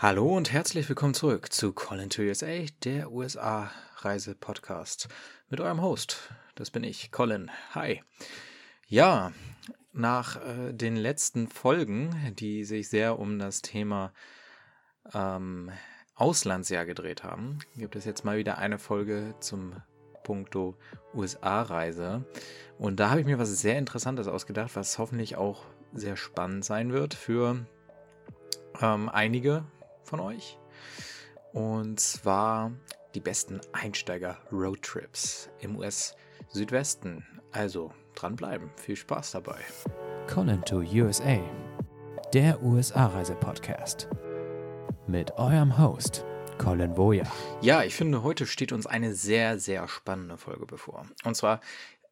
Hallo und herzlich willkommen zurück zu Colin to USA, der USA-Reise-Podcast mit eurem Host. Das bin ich, Colin. Hi. Ja, nach äh, den letzten Folgen, die sich sehr um das Thema ähm, Auslandsjahr gedreht haben, gibt es jetzt mal wieder eine Folge zum Punkto USA-Reise. Und da habe ich mir was sehr Interessantes ausgedacht, was hoffentlich auch sehr spannend sein wird für ähm, einige von euch. Und zwar die besten Einsteiger-Roadtrips im US-Südwesten. Also dranbleiben. Viel Spaß dabei. Colin to USA, der USA-Reise-Podcast. Mit eurem Host, Colin Boja. Ja, ich finde, heute steht uns eine sehr, sehr spannende Folge bevor. Und zwar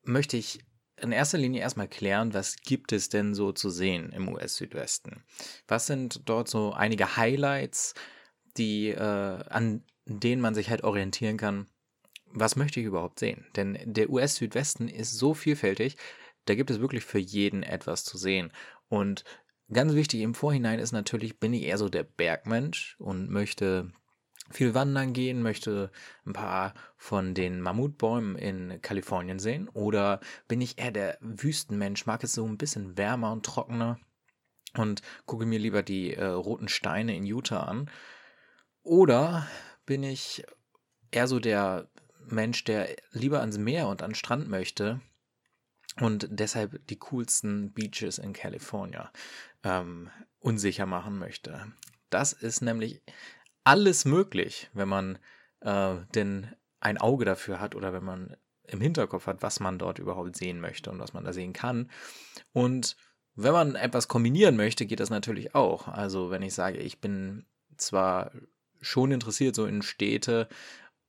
möchte ich in erster Linie erstmal klären, was gibt es denn so zu sehen im US-Südwesten? Was sind dort so einige Highlights, die, äh, an denen man sich halt orientieren kann? Was möchte ich überhaupt sehen? Denn der US-Südwesten ist so vielfältig, da gibt es wirklich für jeden etwas zu sehen. Und ganz wichtig im Vorhinein ist natürlich, bin ich eher so der Bergmensch und möchte viel wandern gehen, möchte ein paar von den Mammutbäumen in Kalifornien sehen? Oder bin ich eher der Wüstenmensch, mag es so ein bisschen wärmer und trockener und gucke mir lieber die äh, roten Steine in Utah an? Oder bin ich eher so der Mensch, der lieber ans Meer und an Strand möchte und deshalb die coolsten Beaches in Kalifornien ähm, unsicher machen möchte? Das ist nämlich alles möglich, wenn man äh, denn ein Auge dafür hat oder wenn man im Hinterkopf hat, was man dort überhaupt sehen möchte und was man da sehen kann. Und wenn man etwas kombinieren möchte, geht das natürlich auch. Also wenn ich sage, ich bin zwar schon interessiert so in Städte,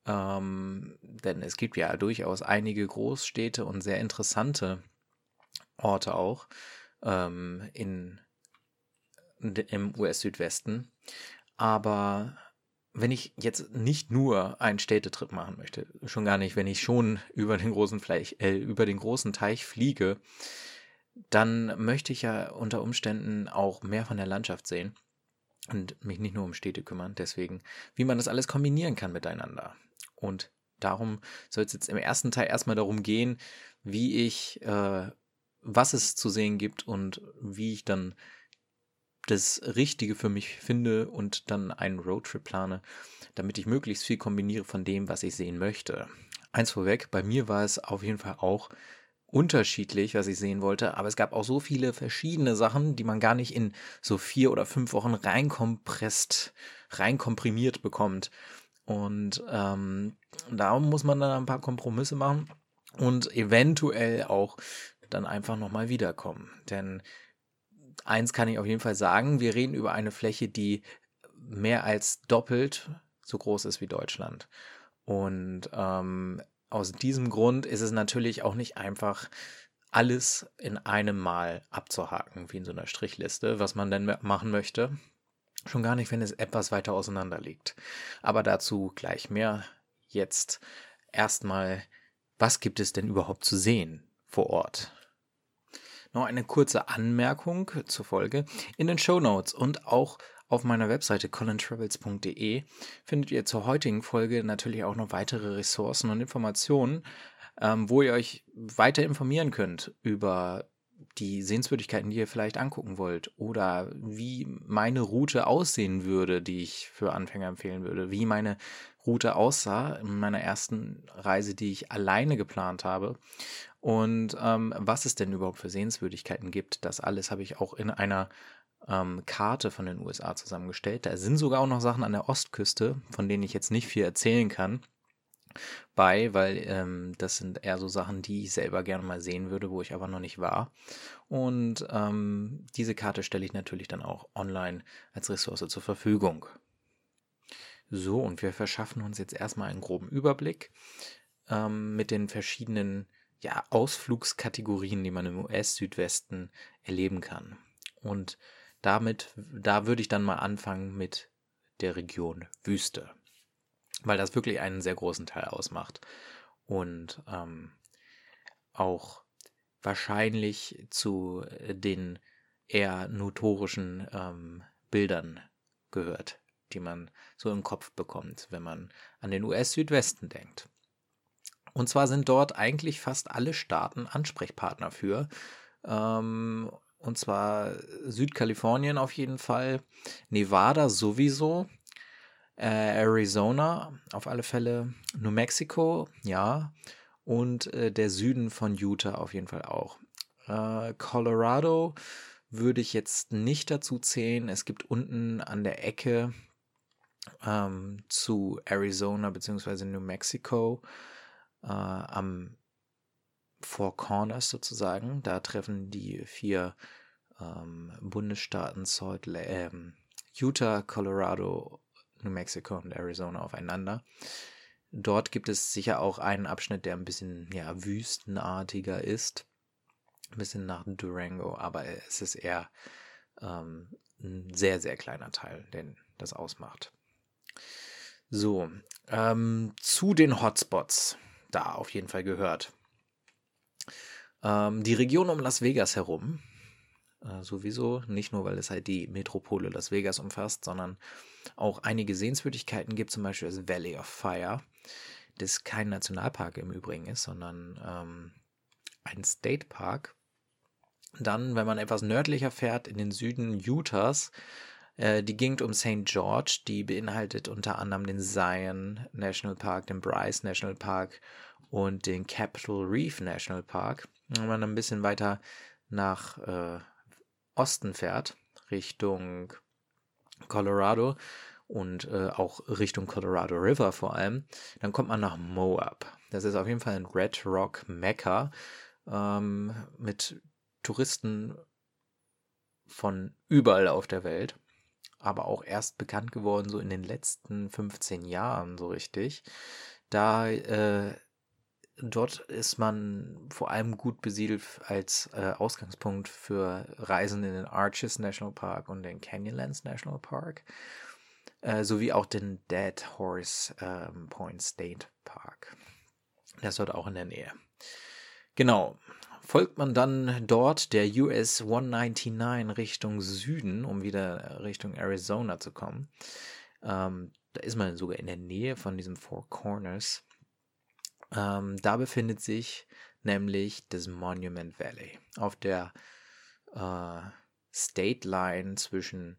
ähm, denn es gibt ja durchaus einige Großstädte und sehr interessante Orte auch ähm, in, im US-Südwesten. Aber wenn ich jetzt nicht nur einen Städtetrip machen möchte, schon gar nicht, wenn ich schon über den großen Fleisch, äh, über den großen Teich fliege, dann möchte ich ja unter Umständen auch mehr von der Landschaft sehen und mich nicht nur um Städte kümmern. Deswegen, wie man das alles kombinieren kann miteinander. Und darum soll es jetzt im ersten Teil erstmal darum gehen, wie ich, äh, was es zu sehen gibt und wie ich dann das Richtige für mich finde und dann einen Roadtrip plane, damit ich möglichst viel kombiniere von dem, was ich sehen möchte. Eins vorweg, bei mir war es auf jeden Fall auch unterschiedlich, was ich sehen wollte, aber es gab auch so viele verschiedene Sachen, die man gar nicht in so vier oder fünf Wochen reinkompresst, reinkomprimiert bekommt. Und ähm, darum muss man dann ein paar Kompromisse machen und eventuell auch dann einfach nochmal wiederkommen. Denn eins kann ich auf jeden Fall sagen, wir reden über eine Fläche, die mehr als doppelt so groß ist wie Deutschland. Und ähm, aus diesem Grund ist es natürlich auch nicht einfach, alles in einem Mal abzuhaken, wie in so einer Strichliste, was man denn machen möchte. Schon gar nicht, wenn es etwas weiter auseinander liegt. Aber dazu gleich mehr. Jetzt erstmal, was gibt es denn überhaupt zu sehen vor Ort? Noch eine kurze Anmerkung zur Folge. In den Show Notes und auch auf meiner Webseite colintravels.de findet ihr zur heutigen Folge natürlich auch noch weitere Ressourcen und Informationen, ähm, wo ihr euch weiter informieren könnt über die Sehenswürdigkeiten, die ihr vielleicht angucken wollt oder wie meine Route aussehen würde, die ich für Anfänger empfehlen würde, wie meine Route aussah in meiner ersten Reise, die ich alleine geplant habe und ähm, was es denn überhaupt für Sehenswürdigkeiten gibt. Das alles habe ich auch in einer ähm, Karte von den USA zusammengestellt. Da sind sogar auch noch Sachen an der Ostküste, von denen ich jetzt nicht viel erzählen kann bei, weil ähm, das sind eher so Sachen, die ich selber gerne mal sehen würde, wo ich aber noch nicht war. Und ähm, diese Karte stelle ich natürlich dann auch online als Ressource zur Verfügung. So, und wir verschaffen uns jetzt erstmal einen groben Überblick ähm, mit den verschiedenen ja, Ausflugskategorien, die man im US-Südwesten erleben kann. Und damit, da würde ich dann mal anfangen mit der Region Wüste, weil das wirklich einen sehr großen Teil ausmacht und ähm, auch wahrscheinlich zu den eher notorischen ähm, Bildern gehört die man so im Kopf bekommt, wenn man an den US-Südwesten denkt. Und zwar sind dort eigentlich fast alle Staaten Ansprechpartner für. Ähm, und zwar Südkalifornien auf jeden Fall, Nevada sowieso, äh, Arizona auf alle Fälle, New Mexico, ja, und äh, der Süden von Utah auf jeden Fall auch. Äh, Colorado würde ich jetzt nicht dazu zählen. Es gibt unten an der Ecke ähm, zu Arizona bzw. New Mexico äh, am Four Corners sozusagen. Da treffen die vier ähm, Bundesstaaten Salt ähm, Utah, Colorado, New Mexico und Arizona aufeinander. Dort gibt es sicher auch einen Abschnitt, der ein bisschen ja, wüstenartiger ist. Ein bisschen nach Durango, aber es ist eher ähm, ein sehr, sehr kleiner Teil, den das ausmacht. So, ähm, zu den Hotspots, da auf jeden Fall gehört. Ähm, die Region um Las Vegas herum, äh, sowieso, nicht nur, weil es halt die Metropole Las Vegas umfasst, sondern auch einige Sehenswürdigkeiten gibt, zum Beispiel das Valley of Fire, das kein Nationalpark im Übrigen ist, sondern ähm, ein State Park. Dann, wenn man etwas nördlicher fährt, in den Süden Utahs, äh, die Gegend um St. George, die beinhaltet unter anderem den Zion National Park, den Bryce National Park und den Capitol Reef National Park. Wenn man ein bisschen weiter nach äh, Osten fährt, Richtung Colorado und äh, auch Richtung Colorado River vor allem, dann kommt man nach Moab. Das ist auf jeden Fall ein Red Rock Mecca ähm, mit Touristen von überall auf der Welt, aber auch erst bekannt geworden so in den letzten 15 Jahren so richtig. Da äh, dort ist man vor allem gut besiedelt als äh, Ausgangspunkt für Reisen in den Arches National Park und den Canyonlands National Park, äh, sowie auch den Dead Horse ähm, Point State Park. Ist dort auch in der Nähe. Genau. Folgt man dann dort der US 199 Richtung Süden, um wieder Richtung Arizona zu kommen. Ähm, da ist man sogar in der Nähe von diesem Four Corners ähm, da befindet sich nämlich das Monument Valley auf der äh, State Line zwischen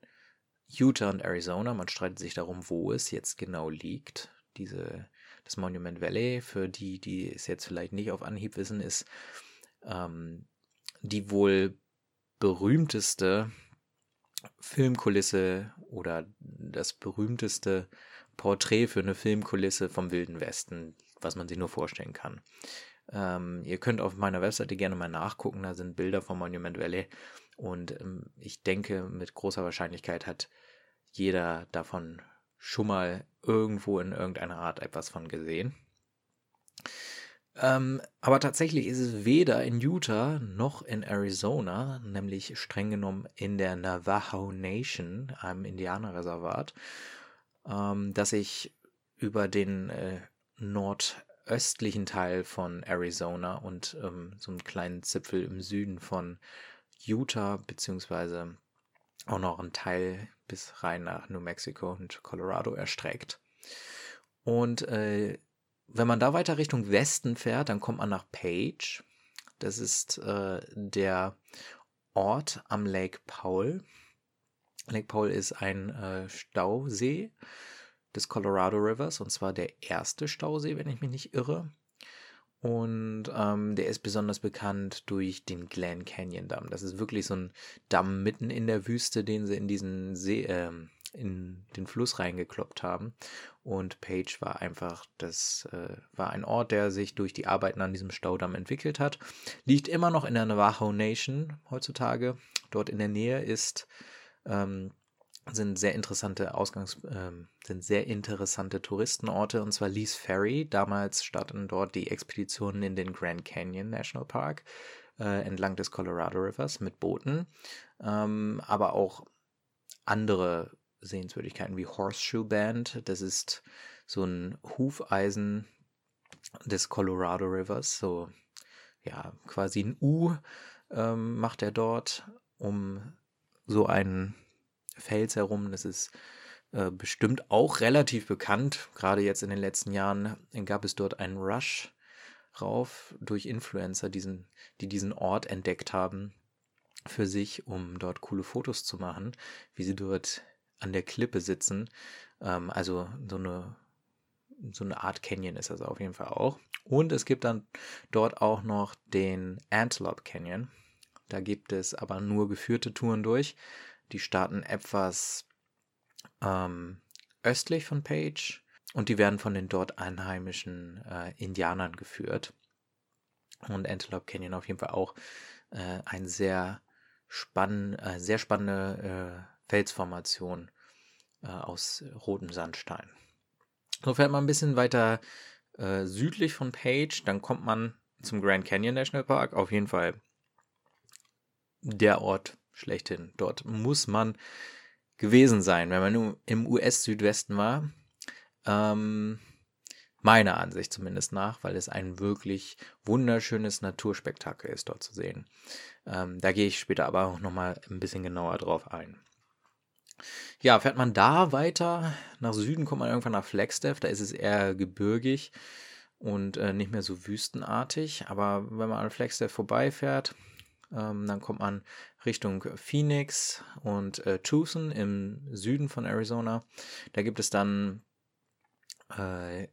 Utah und Arizona. Man streitet sich darum, wo es jetzt genau liegt. Diese, das Monument Valley, für die, die es jetzt vielleicht nicht auf Anhieb wissen, ist ähm, die wohl berühmteste Filmkulisse oder das berühmteste Porträt für eine Filmkulisse vom Wilden Westen, was man sich nur vorstellen kann. Ähm, ihr könnt auf meiner Webseite gerne mal nachgucken, da sind Bilder vom Monument Valley und ähm, ich denke, mit großer Wahrscheinlichkeit hat jeder davon schon mal irgendwo in irgendeiner Art etwas von gesehen. Ähm, aber tatsächlich ist es weder in Utah noch in Arizona, nämlich streng genommen in der Navajo Nation, einem Indianerreservat, ähm, dass ich über den äh, nordöstlichen Teil von Arizona und ähm, so einen kleinen Zipfel im Süden von Utah, beziehungsweise auch noch einen Teil bis rein nach New Mexico und Colorado erstreckt. Und äh, wenn man da weiter Richtung Westen fährt, dann kommt man nach Page. Das ist äh, der Ort am Lake Powell. Lake Powell ist ein äh, Stausee des Colorado Rivers und zwar der erste Stausee, wenn ich mich nicht irre. Und ähm, der ist besonders bekannt durch den Glen Canyon Damm. Das ist wirklich so ein Damm mitten in der Wüste, den sie in diesen See, äh, in den Fluss reingekloppt haben. Und Page war einfach, das äh, war ein Ort, der sich durch die Arbeiten an diesem Staudamm entwickelt hat. Liegt immer noch in der Navajo Nation heutzutage. Dort in der Nähe ist ähm, sind sehr interessante Ausgangs, äh, sind sehr interessante Touristenorte und zwar Lee's Ferry. Damals starteten dort die Expeditionen in den Grand Canyon National Park äh, entlang des Colorado Rivers mit Booten, ähm, aber auch andere Sehenswürdigkeiten wie Horseshoe Band. Das ist so ein Hufeisen des Colorado Rivers, so ja quasi ein U ähm, macht er dort, um so einen Fels herum. Das ist äh, bestimmt auch relativ bekannt. Gerade jetzt in den letzten Jahren gab es dort einen Rush rauf durch Influencer, diesen, die diesen Ort entdeckt haben für sich, um dort coole Fotos zu machen, wie sie dort an der Klippe sitzen. Ähm, also so eine, so eine Art Canyon ist das auf jeden Fall auch. Und es gibt dann dort auch noch den Antelope Canyon. Da gibt es aber nur geführte Touren durch. Die starten etwas ähm, östlich von Page und die werden von den dort einheimischen äh, Indianern geführt. Und Antelope Canyon auf jeden Fall auch äh, ein sehr, spann äh, sehr spannende äh, Felsformation äh, aus rotem Sandstein. So fährt man ein bisschen weiter äh, südlich von Page, dann kommt man zum Grand Canyon National Park. Auf jeden Fall der Ort schlechthin. Dort muss man gewesen sein, wenn man im US-Südwesten war. Ähm, meiner Ansicht zumindest nach, weil es ein wirklich wunderschönes Naturspektakel ist, dort zu sehen. Ähm, da gehe ich später aber auch nochmal ein bisschen genauer drauf ein. Ja, fährt man da weiter nach Süden, kommt man irgendwann nach Flagstaff, da ist es eher gebirgig und äh, nicht mehr so wüstenartig. Aber wenn man an Flagstaff vorbeifährt, ähm, dann kommt man Richtung Phoenix und äh, Tucson im Süden von Arizona. Da gibt es dann äh,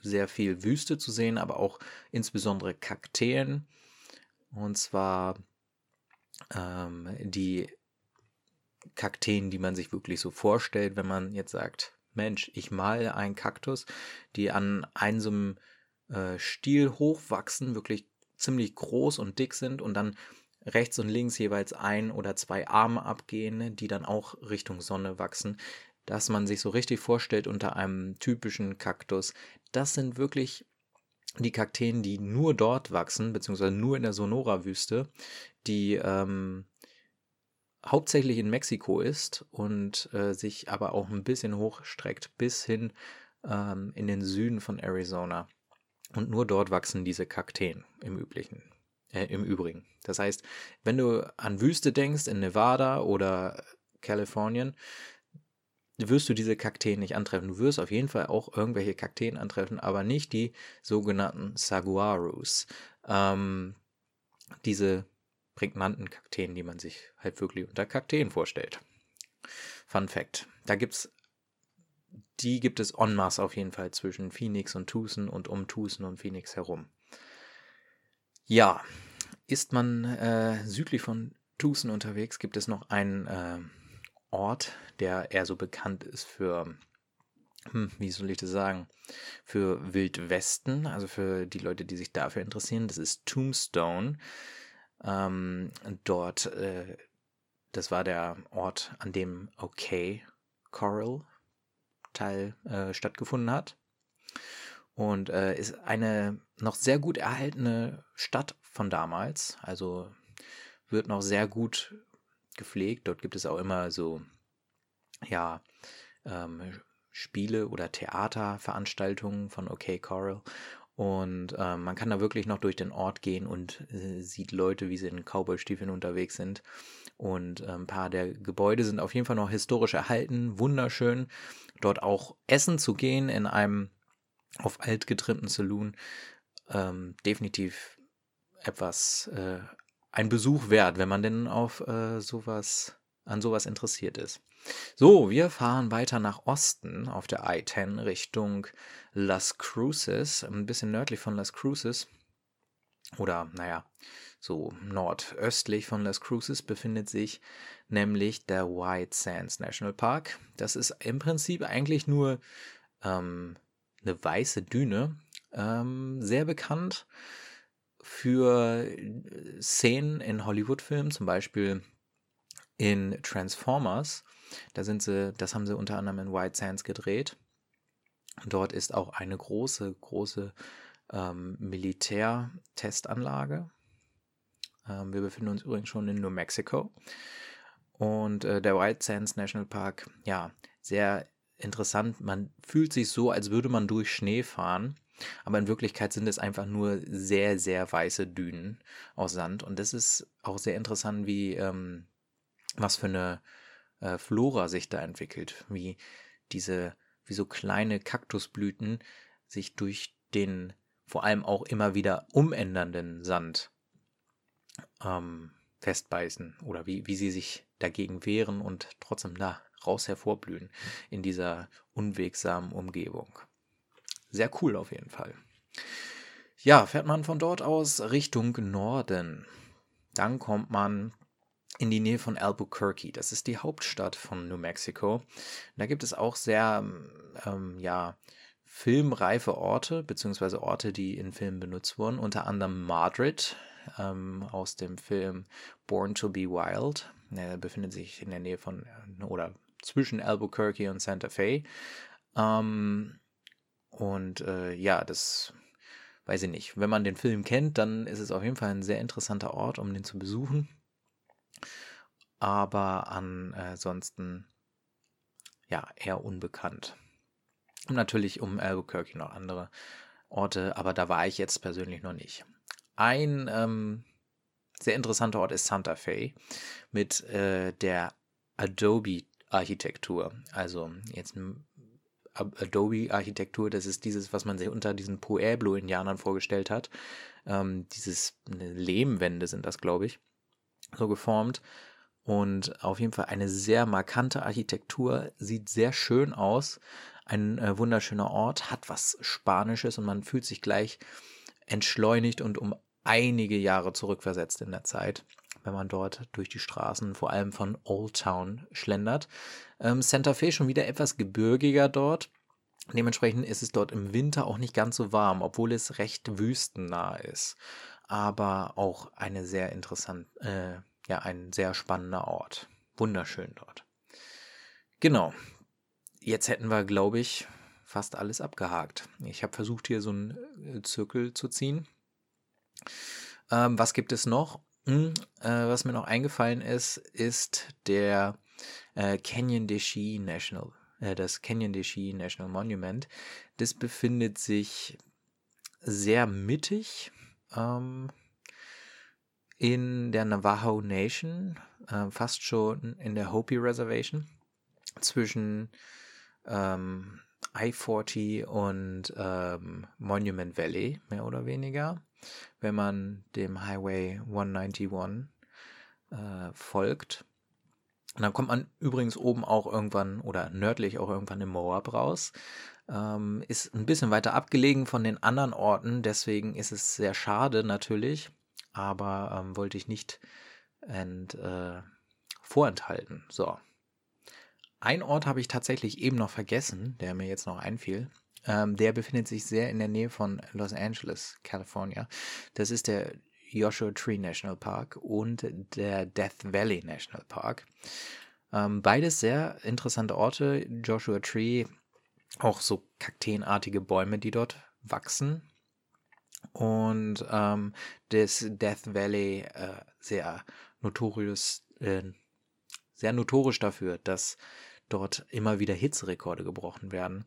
sehr viel Wüste zu sehen, aber auch insbesondere Kakteen. Und zwar ähm, die Kakteen, die man sich wirklich so vorstellt, wenn man jetzt sagt, Mensch, ich male einen Kaktus, die an einem äh, Stiel hochwachsen, wirklich ziemlich groß und dick sind und dann rechts und links jeweils ein oder zwei Arme abgehen, die dann auch Richtung Sonne wachsen, dass man sich so richtig vorstellt unter einem typischen Kaktus. Das sind wirklich die Kakteen, die nur dort wachsen, beziehungsweise nur in der Sonora-Wüste, die ähm, hauptsächlich in Mexiko ist und äh, sich aber auch ein bisschen hochstreckt bis hin ähm, in den Süden von Arizona. Und nur dort wachsen diese Kakteen im üblichen. Äh, Im Übrigen. Das heißt, wenn du an Wüste denkst, in Nevada oder Kalifornien, wirst du diese Kakteen nicht antreffen. Du wirst auf jeden Fall auch irgendwelche Kakteen antreffen, aber nicht die sogenannten Saguarus. Ähm, diese prägnanten Kakteen, die man sich halt wirklich unter Kakteen vorstellt. Fun Fact. Da gibt's die gibt es en masse auf jeden Fall zwischen Phoenix und Tucson und um Tucson und Phoenix herum. Ja, ist man äh, südlich von Tucson unterwegs, gibt es noch einen äh, Ort, der eher so bekannt ist für, hm, wie soll ich das sagen, für Wildwesten, also für die Leute, die sich dafür interessieren. Das ist Tombstone. Ähm, dort, äh, das war der Ort, an dem OK Coral Teil äh, stattgefunden hat. Und äh, ist eine noch sehr gut erhaltene Stadt von damals. Also wird noch sehr gut gepflegt. Dort gibt es auch immer so, ja, ähm, Spiele oder Theaterveranstaltungen von OK Coral. Und ähm, man kann da wirklich noch durch den Ort gehen und äh, sieht Leute, wie sie in Cowboy-Stiefeln unterwegs sind. Und äh, ein paar der Gebäude sind auf jeden Fall noch historisch erhalten, wunderschön. Dort auch essen zu gehen in einem auf alt getrimmten Saloon, ähm, definitiv etwas, äh, ein Besuch wert, wenn man denn auf äh, sowas, an sowas interessiert ist. So, wir fahren weiter nach Osten auf der I-10 Richtung Las Cruces, ein bisschen nördlich von Las Cruces. Oder, naja, so nordöstlich von Las Cruces befindet sich nämlich der White Sands National Park. Das ist im Prinzip eigentlich nur ähm, eine weiße Düne, ähm, sehr bekannt für Szenen in Hollywood-Filmen, zum Beispiel in Transformers. Da sind sie, das haben sie unter anderem in White Sands gedreht. Dort ist auch eine große, große ähm, Militärtestanlage. Ähm, wir befinden uns übrigens schon in New Mexico. Und äh, der White Sands National Park, ja, sehr interessant. Man fühlt sich so, als würde man durch Schnee fahren. Aber in Wirklichkeit sind es einfach nur sehr, sehr weiße Dünen aus Sand. Und das ist auch sehr interessant, wie ähm, was für eine äh, Flora sich da entwickelt, wie diese, wie so kleine Kaktusblüten sich durch den vor allem auch immer wieder umändernden Sand ähm, festbeißen oder wie, wie sie sich dagegen wehren und trotzdem da raus hervorblühen in dieser unwegsamen Umgebung. Sehr cool auf jeden Fall. Ja, fährt man von dort aus Richtung Norden. Dann kommt man in die Nähe von Albuquerque. Das ist die Hauptstadt von New Mexico. Da gibt es auch sehr, ähm, ja, filmreife Orte, beziehungsweise Orte, die in Filmen benutzt wurden. Unter anderem Madrid ähm, aus dem Film Born to be Wild. Er befindet sich in der Nähe von oder zwischen Albuquerque und Santa Fe. Ähm, und äh, ja, das weiß ich nicht. Wenn man den Film kennt, dann ist es auf jeden Fall ein sehr interessanter Ort, um den zu besuchen. Aber ansonsten ja eher unbekannt. Und natürlich um Albuquerque noch andere Orte, aber da war ich jetzt persönlich noch nicht. Ein ähm, sehr interessanter Ort ist Santa Fe mit äh, der Adobe-Architektur. Also jetzt Adobe-Architektur, das ist dieses, was man sich unter diesen Pueblo-Indianern vorgestellt hat. Ähm, dieses Lehmwände sind das, glaube ich, so geformt. Und auf jeden Fall eine sehr markante Architektur, sieht sehr schön aus. Ein äh, wunderschöner Ort, hat was Spanisches und man fühlt sich gleich entschleunigt und um einige Jahre zurückversetzt in der Zeit, wenn man dort durch die Straßen, vor allem von Old Town, schlendert. Ähm, Santa Fe schon wieder etwas gebirgiger dort. Dementsprechend ist es dort im Winter auch nicht ganz so warm, obwohl es recht wüstennah ist. Aber auch eine sehr interessant, äh, ja, ein sehr spannender Ort. Wunderschön dort. Genau. Jetzt hätten wir, glaube ich, fast alles abgehakt. Ich habe versucht, hier so einen äh, Zirkel zu ziehen. Ähm, was gibt es noch? Hm, äh, was mir noch eingefallen ist, ist der äh, Canyon de Chi National, äh, das Canyon de Chi National Monument. Das befindet sich sehr mittig ähm, in der Navajo Nation, äh, fast schon in der Hopi Reservation, zwischen ähm, I-40 und ähm, Monument Valley, mehr oder weniger wenn man dem Highway 191 äh, folgt. Und dann kommt man übrigens oben auch irgendwann oder nördlich auch irgendwann im Moab raus. Ähm, ist ein bisschen weiter abgelegen von den anderen Orten, deswegen ist es sehr schade natürlich, aber ähm, wollte ich nicht ent, äh, vorenthalten. So. Ein Ort habe ich tatsächlich eben noch vergessen, der mir jetzt noch einfiel. Ähm, der befindet sich sehr in der Nähe von Los Angeles, California. Das ist der Joshua Tree National Park und der Death Valley National Park. Ähm, beides sehr interessante Orte. Joshua Tree, auch so kakteenartige Bäume, die dort wachsen. Und ähm, das Death Valley äh, sehr notorious, äh, sehr notorisch dafür, dass dort immer wieder Hitzerekorde gebrochen werden.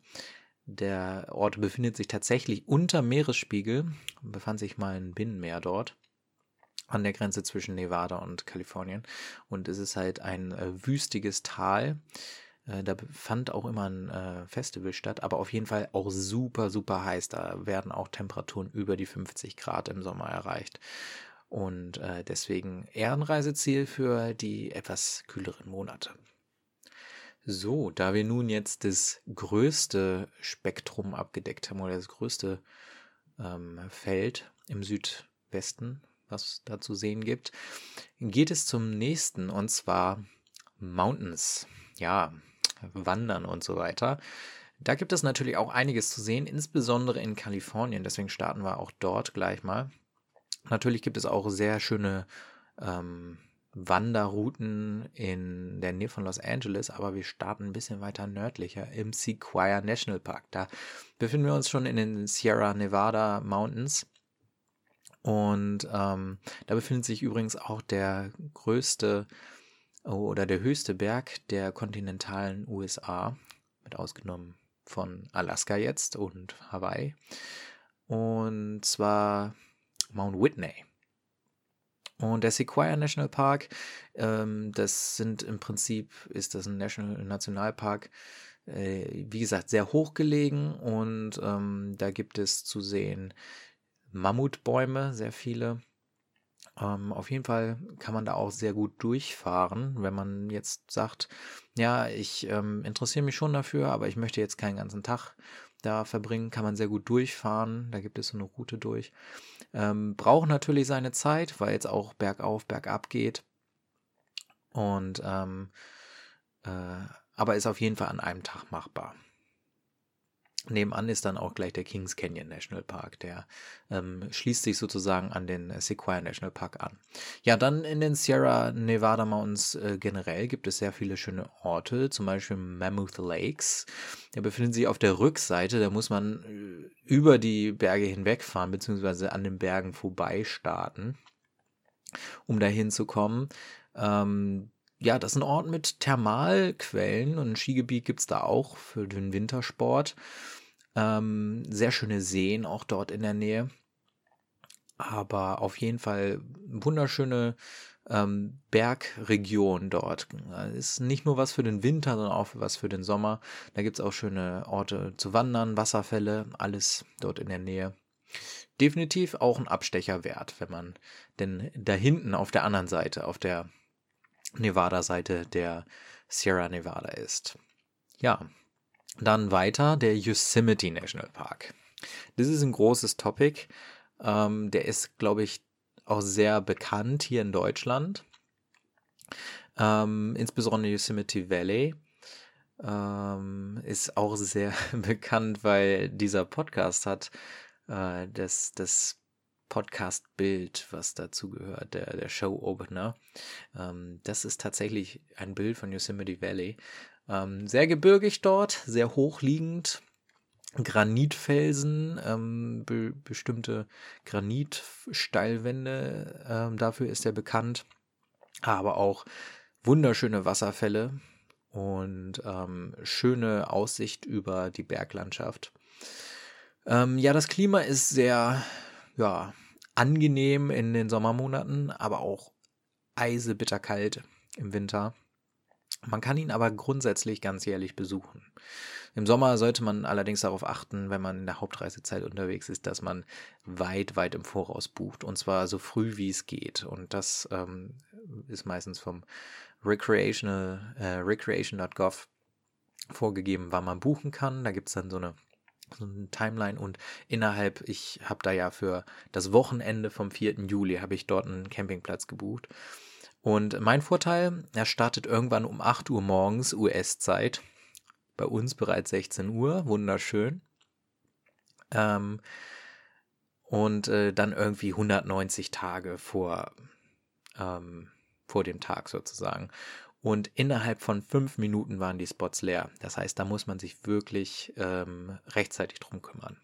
Der Ort befindet sich tatsächlich unter Meeresspiegel, befand sich mal ein Binnenmeer dort an der Grenze zwischen Nevada und Kalifornien. Und es ist halt ein äh, wüstiges Tal. Äh, da fand auch immer ein äh, Festival statt, aber auf jeden Fall auch super, super heiß. Da werden auch Temperaturen über die 50 Grad im Sommer erreicht. Und äh, deswegen Ehrenreiseziel für die etwas kühleren Monate. So, da wir nun jetzt das größte Spektrum abgedeckt haben oder das größte ähm, Feld im Südwesten, was da zu sehen gibt, geht es zum nächsten und zwar Mountains. Ja, Wandern und so weiter. Da gibt es natürlich auch einiges zu sehen, insbesondere in Kalifornien. Deswegen starten wir auch dort gleich mal. Natürlich gibt es auch sehr schöne ähm, Wanderrouten in der Nähe von Los Angeles, aber wir starten ein bisschen weiter nördlicher im Sequoia National Park. Da befinden wir uns schon in den Sierra Nevada Mountains. Und ähm, da befindet sich übrigens auch der größte oder der höchste Berg der kontinentalen USA, mit ausgenommen von Alaska jetzt und Hawaii. Und zwar Mount Whitney. Und der Sequoia National Park, ähm, das sind im Prinzip, ist das ein National, Nationalpark, äh, wie gesagt, sehr hoch gelegen und ähm, da gibt es zu sehen Mammutbäume, sehr viele. Ähm, auf jeden Fall kann man da auch sehr gut durchfahren, wenn man jetzt sagt, ja, ich ähm, interessiere mich schon dafür, aber ich möchte jetzt keinen ganzen Tag da verbringen, kann man sehr gut durchfahren. Da gibt es so eine Route durch. Ähm, braucht natürlich seine Zeit, weil es auch bergauf, bergab geht. Und ähm, äh, aber ist auf jeden Fall an einem Tag machbar. Nebenan ist dann auch gleich der Kings Canyon National Park, der ähm, schließt sich sozusagen an den Sequoia National Park an. Ja, dann in den Sierra Nevada Mountains äh, generell gibt es sehr viele schöne Orte, zum Beispiel Mammoth Lakes. Der befindet sich auf der Rückseite, da muss man äh, über die Berge hinwegfahren, beziehungsweise an den Bergen vorbei starten, um dahin zu kommen. Ähm, ja, das ist ein Ort mit Thermalquellen und ein Skigebiet gibt es da auch für den Wintersport. Ähm, sehr schöne Seen auch dort in der Nähe. Aber auf jeden Fall wunderschöne ähm, Bergregion dort. Ist nicht nur was für den Winter, sondern auch was für den Sommer. Da gibt es auch schöne Orte zu wandern, Wasserfälle, alles dort in der Nähe. Definitiv auch ein Abstecher wert, wenn man denn da hinten auf der anderen Seite, auf der Nevada-Seite der Sierra Nevada ist. Ja, dann weiter der Yosemite National Park. Das ist ein großes Topic. Ähm, der ist, glaube ich, auch sehr bekannt hier in Deutschland. Ähm, insbesondere Yosemite Valley ähm, ist auch sehr bekannt, weil dieser Podcast hat äh, das, das Podcast-Bild, was dazu gehört, der, der Show-Opener. Ähm, das ist tatsächlich ein Bild von Yosemite Valley. Ähm, sehr gebirgig dort, sehr hochliegend. Granitfelsen, ähm, be bestimmte Granitsteilwände, ähm, dafür ist er bekannt. Aber auch wunderschöne Wasserfälle und ähm, schöne Aussicht über die Berglandschaft. Ähm, ja, das Klima ist sehr ja, angenehm in den Sommermonaten, aber auch eisebitterkalt im Winter. Man kann ihn aber grundsätzlich ganz jährlich besuchen. Im Sommer sollte man allerdings darauf achten, wenn man in der Hauptreisezeit unterwegs ist, dass man weit, weit im Voraus bucht und zwar so früh wie es geht. Und das ähm, ist meistens vom Recreational, äh, recreation.gov vorgegeben, wann man buchen kann. Da gibt es dann so eine so eine Timeline und innerhalb, ich habe da ja für das Wochenende vom 4. Juli habe ich dort einen Campingplatz gebucht. Und mein Vorteil, er startet irgendwann um 8 Uhr morgens US-Zeit. Bei uns bereits 16 Uhr, wunderschön. Ähm, und äh, dann irgendwie 190 Tage vor, ähm, vor dem Tag sozusagen und innerhalb von fünf Minuten waren die Spots leer. Das heißt, da muss man sich wirklich ähm, rechtzeitig drum kümmern.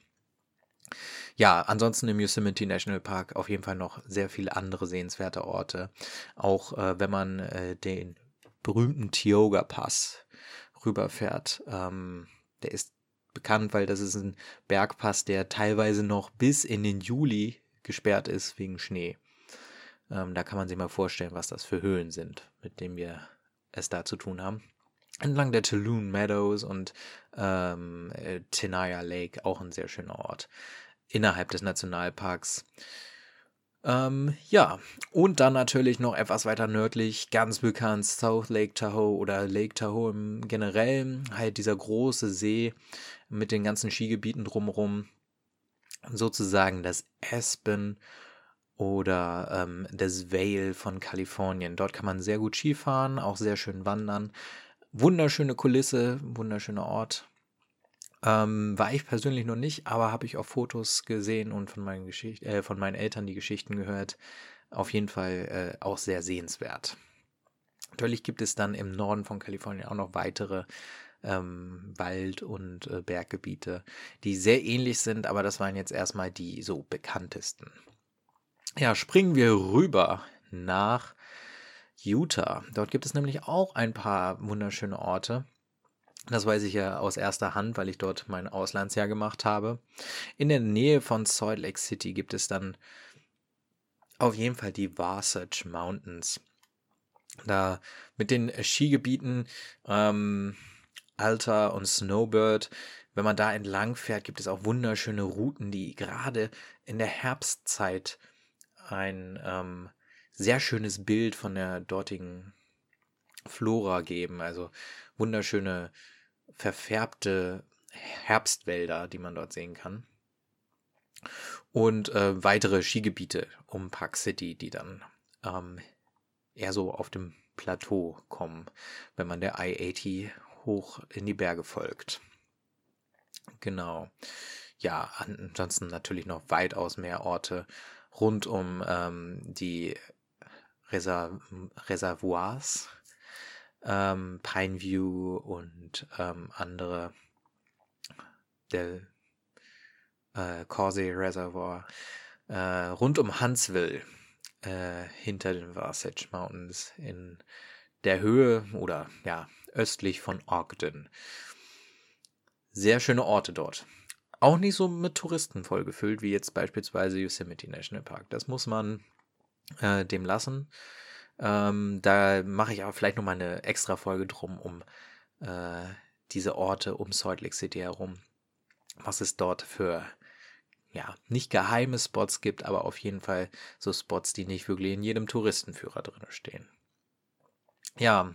Ja, ansonsten im Yosemite National Park auf jeden Fall noch sehr viele andere sehenswerte Orte. Auch äh, wenn man äh, den berühmten Tioga Pass rüberfährt. Ähm, der ist bekannt, weil das ist ein Bergpass, der teilweise noch bis in den Juli gesperrt ist wegen Schnee. Ähm, da kann man sich mal vorstellen, was das für Höhen sind, mit denen wir es da zu tun haben. Entlang der Tulum Meadows und ähm, äh, Tenaya Lake, auch ein sehr schöner Ort innerhalb des Nationalparks. Ähm, ja, und dann natürlich noch etwas weiter nördlich, ganz bekannt, South Lake Tahoe oder Lake Tahoe im Generellen, halt dieser große See mit den ganzen Skigebieten drumherum. Sozusagen das Aspen oder ähm, das Vale von Kalifornien. Dort kann man sehr gut Skifahren, auch sehr schön wandern. Wunderschöne Kulisse, wunderschöner Ort. Ähm, war ich persönlich noch nicht, aber habe ich auf Fotos gesehen und von meinen, Geschicht äh, von meinen Eltern die Geschichten gehört. Auf jeden Fall äh, auch sehr sehenswert. Natürlich gibt es dann im Norden von Kalifornien auch noch weitere ähm, Wald- und äh, Berggebiete, die sehr ähnlich sind, aber das waren jetzt erstmal die so bekanntesten. Ja, springen wir rüber nach Utah. Dort gibt es nämlich auch ein paar wunderschöne Orte. Das weiß ich ja aus erster Hand, weil ich dort mein Auslandsjahr gemacht habe. In der Nähe von Salt Lake City gibt es dann auf jeden Fall die Wasatch Mountains. Da mit den Skigebieten ähm, Alta und Snowbird, wenn man da entlang fährt, gibt es auch wunderschöne Routen, die gerade in der Herbstzeit ein ähm, sehr schönes Bild von der dortigen Flora geben. Also wunderschöne verfärbte Herbstwälder, die man dort sehen kann. Und äh, weitere Skigebiete um Park City, die dann ähm, eher so auf dem Plateau kommen, wenn man der I-80 hoch in die Berge folgt. Genau. Ja, ansonsten natürlich noch weitaus mehr Orte rund um ähm, die Reser Reservoirs, ähm, Pineview und ähm, andere, der äh, Causey Reservoir, äh, rund um Huntsville, äh, hinter den Wasatch Mountains in der Höhe oder ja, östlich von Ogden. Sehr schöne Orte dort. Auch nicht so mit Touristen vollgefüllt wie jetzt beispielsweise Yosemite National Park. Das muss man äh, dem lassen. Ähm, da mache ich aber vielleicht nochmal eine extra Folge drum, um äh, diese Orte um Salt Lake City herum. Was es dort für, ja, nicht geheime Spots gibt, aber auf jeden Fall so Spots, die nicht wirklich in jedem Touristenführer drin stehen. Ja,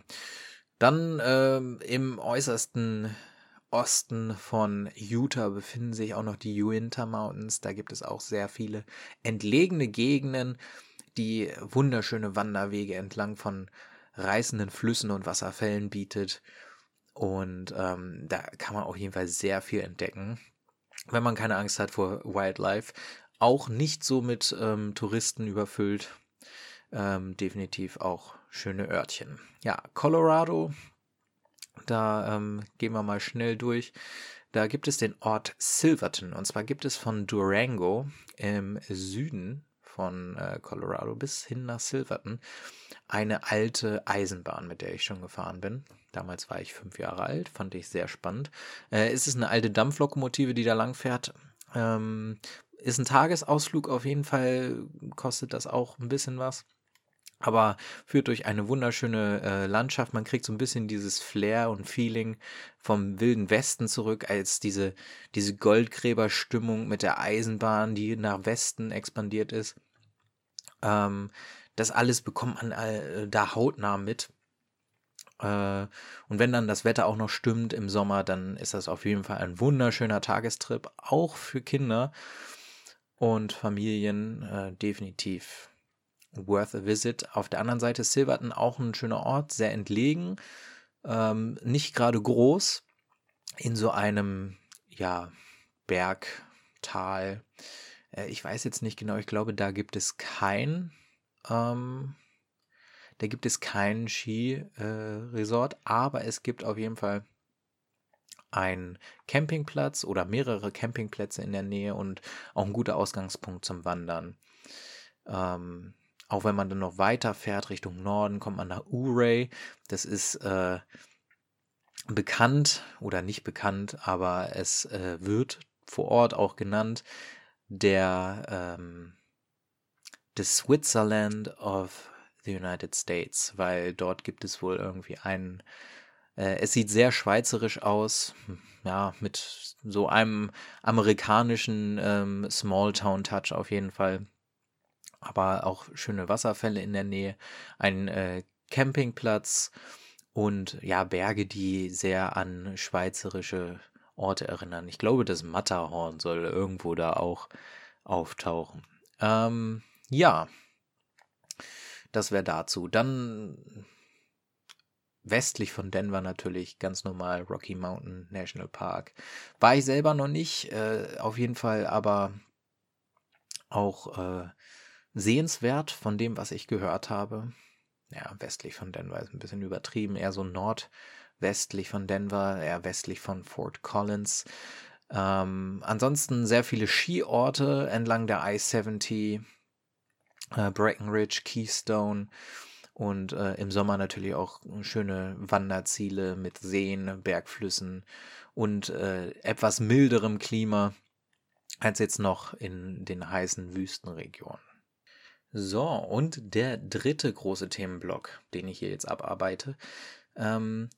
dann ähm, im äußersten Osten von Utah befinden sich auch noch die Uinta Mountains. Da gibt es auch sehr viele entlegene Gegenden, die wunderschöne Wanderwege entlang von reißenden Flüssen und Wasserfällen bietet. Und ähm, da kann man auf jeden Fall sehr viel entdecken, wenn man keine Angst hat vor Wildlife. Auch nicht so mit ähm, Touristen überfüllt. Ähm, definitiv auch schöne Örtchen. Ja, Colorado, da ähm, gehen wir mal schnell durch. Da gibt es den Ort Silverton. Und zwar gibt es von Durango im Süden von äh, Colorado bis hin nach Silverton eine alte Eisenbahn, mit der ich schon gefahren bin. Damals war ich fünf Jahre alt, fand ich sehr spannend. Äh, es ist eine alte Dampflokomotive, die da lang fährt. Ähm, ist ein Tagesausflug auf jeden Fall, kostet das auch ein bisschen was aber führt durch eine wunderschöne äh, Landschaft. Man kriegt so ein bisschen dieses Flair und Feeling vom wilden Westen zurück, als diese, diese Goldgräberstimmung mit der Eisenbahn, die nach Westen expandiert ist. Ähm, das alles bekommt man äh, da hautnah mit. Äh, und wenn dann das Wetter auch noch stimmt im Sommer, dann ist das auf jeden Fall ein wunderschöner Tagestrip, auch für Kinder und Familien äh, definitiv worth a visit. Auf der anderen Seite ist Silverton auch ein schöner Ort, sehr entlegen, ähm, nicht gerade groß, in so einem, ja, Bergtal. Äh, ich weiß jetzt nicht genau, ich glaube, da gibt es kein, ähm, da gibt es kein Skiresort, äh, aber es gibt auf jeden Fall ein Campingplatz oder mehrere Campingplätze in der Nähe und auch ein guter Ausgangspunkt zum Wandern. Ähm, auch wenn man dann noch weiter fährt Richtung Norden, kommt man nach Uray. Das ist äh, bekannt oder nicht bekannt, aber es äh, wird vor Ort auch genannt der ähm, the Switzerland of the United States, weil dort gibt es wohl irgendwie einen äh, es sieht sehr schweizerisch aus, ja, mit so einem amerikanischen ähm, Small-Town-Touch auf jeden Fall. Aber auch schöne Wasserfälle in der Nähe, ein äh, Campingplatz und ja, Berge, die sehr an schweizerische Orte erinnern. Ich glaube, das Matterhorn soll irgendwo da auch auftauchen. Ähm, ja, das wäre dazu. Dann westlich von Denver natürlich ganz normal Rocky Mountain National Park. War ich selber noch nicht, äh, auf jeden Fall aber auch äh, sehenswert von dem, was ich gehört habe. Ja, westlich von Denver ist ein bisschen übertrieben, eher so nordwestlich von Denver, eher westlich von Fort Collins. Ähm, ansonsten sehr viele Skiorte entlang der I-70, äh, Breckenridge, Keystone und äh, im Sommer natürlich auch schöne Wanderziele mit Seen, Bergflüssen und äh, etwas milderem Klima als jetzt noch in den heißen Wüstenregionen. So, und der dritte große Themenblock, den ich hier jetzt abarbeite, ähm,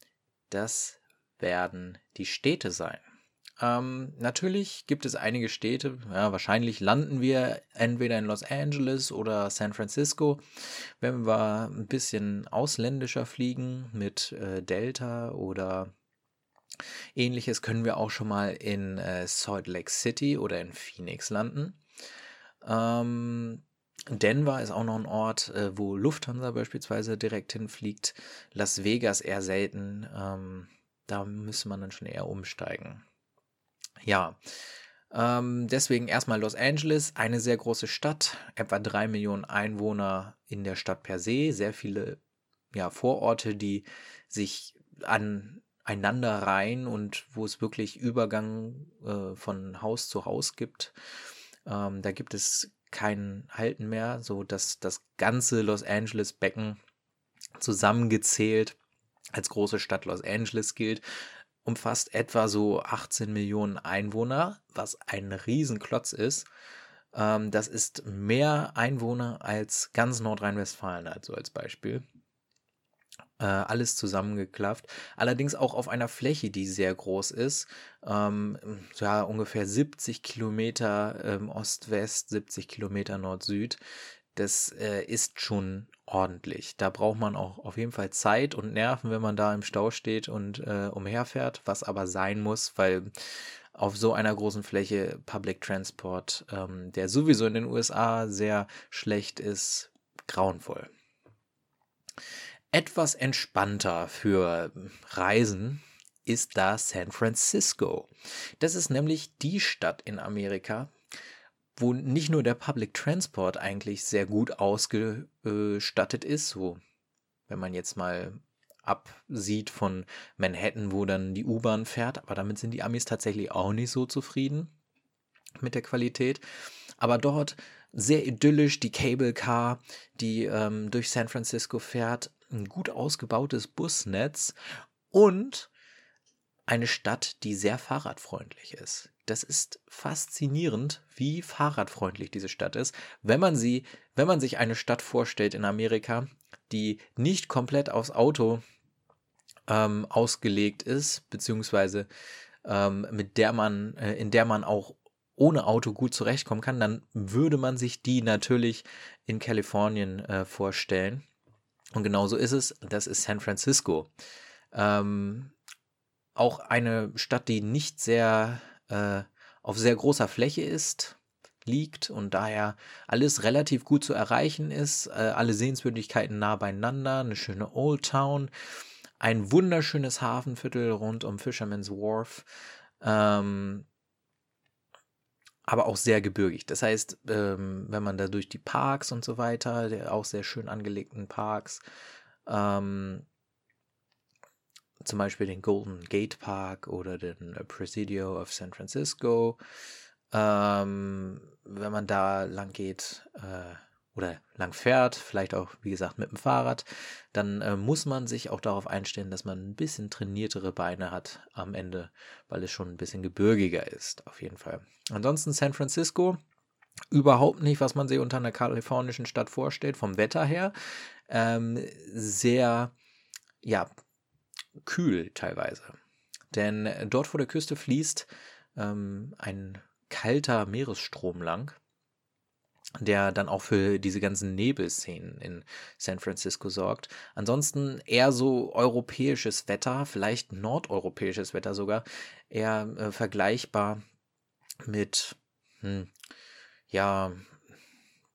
das werden die Städte sein. Ähm, natürlich gibt es einige Städte, ja, wahrscheinlich landen wir entweder in Los Angeles oder San Francisco. Wenn wir ein bisschen ausländischer fliegen mit äh, Delta oder ähnliches, können wir auch schon mal in äh, Salt Lake City oder in Phoenix landen. Ähm, Denver ist auch noch ein Ort, äh, wo Lufthansa beispielsweise direkt hinfliegt. Las Vegas eher selten. Ähm, da müsste man dann schon eher umsteigen. Ja, ähm, deswegen erstmal Los Angeles, eine sehr große Stadt, etwa drei Millionen Einwohner in der Stadt per se, sehr viele ja, Vororte, die sich aneinander reihen und wo es wirklich Übergang äh, von Haus zu Haus gibt. Ähm, da gibt es kein Halten mehr, so dass das ganze Los Angeles Becken zusammengezählt als große Stadt Los Angeles gilt umfasst etwa so 18 Millionen Einwohner, was ein Riesenklotz ist. Ähm, das ist mehr Einwohner als ganz Nordrhein-Westfalen, also als Beispiel. Äh, alles zusammengeklafft. Allerdings auch auf einer Fläche, die sehr groß ist. Ähm, ja, ungefähr 70 Kilometer ähm, Ost-West, 70 Kilometer Nord-Süd. Das äh, ist schon ordentlich. Da braucht man auch auf jeden Fall Zeit und Nerven, wenn man da im Stau steht und äh, umherfährt, was aber sein muss, weil auf so einer großen Fläche Public Transport, ähm, der sowieso in den USA sehr schlecht ist, grauenvoll. Etwas entspannter für Reisen ist da San Francisco. Das ist nämlich die Stadt in Amerika, wo nicht nur der Public Transport eigentlich sehr gut ausgestattet ist, so wenn man jetzt mal absieht von Manhattan, wo dann die U-Bahn fährt, aber damit sind die Amis tatsächlich auch nicht so zufrieden mit der Qualität. Aber dort sehr idyllisch die Cable Car, die ähm, durch San Francisco fährt, ein gut ausgebautes Busnetz und eine Stadt, die sehr fahrradfreundlich ist das ist faszinierend, wie fahrradfreundlich diese Stadt ist, wenn man sie, wenn man sich eine Stadt vorstellt in Amerika, die nicht komplett aufs Auto ähm, ausgelegt ist, beziehungsweise ähm, mit der man, äh, in der man auch ohne Auto gut zurechtkommen kann, dann würde man sich die natürlich in Kalifornien äh, vorstellen. Und genauso ist es. Das ist San Francisco. Ähm, auch eine Stadt, die nicht sehr äh, auf sehr großer Fläche ist, liegt und daher alles relativ gut zu erreichen ist. Äh, alle Sehenswürdigkeiten nah beieinander, eine schöne Old Town, ein wunderschönes Hafenviertel rund um Fisherman's Wharf. Ähm, aber auch sehr gebirgig. Das heißt, ähm, wenn man da durch die Parks und so weiter, der auch sehr schön angelegten Parks, ähm, zum Beispiel den Golden Gate Park oder den Presidio of San Francisco. Ähm, wenn man da lang geht äh, oder lang fährt, vielleicht auch, wie gesagt, mit dem Fahrrad, dann äh, muss man sich auch darauf einstellen, dass man ein bisschen trainiertere Beine hat am Ende, weil es schon ein bisschen gebirgiger ist, auf jeden Fall. Ansonsten San Francisco, überhaupt nicht, was man sich unter einer kalifornischen Stadt vorstellt, vom Wetter her. Ähm, sehr, ja, kühl teilweise. Denn äh, dort vor der Küste fließt ähm, ein kalter Meeresstrom lang, der dann auch für diese ganzen Nebelszenen in San Francisco sorgt. Ansonsten eher so europäisches Wetter, vielleicht nordeuropäisches Wetter sogar, eher äh, vergleichbar mit, hm, ja,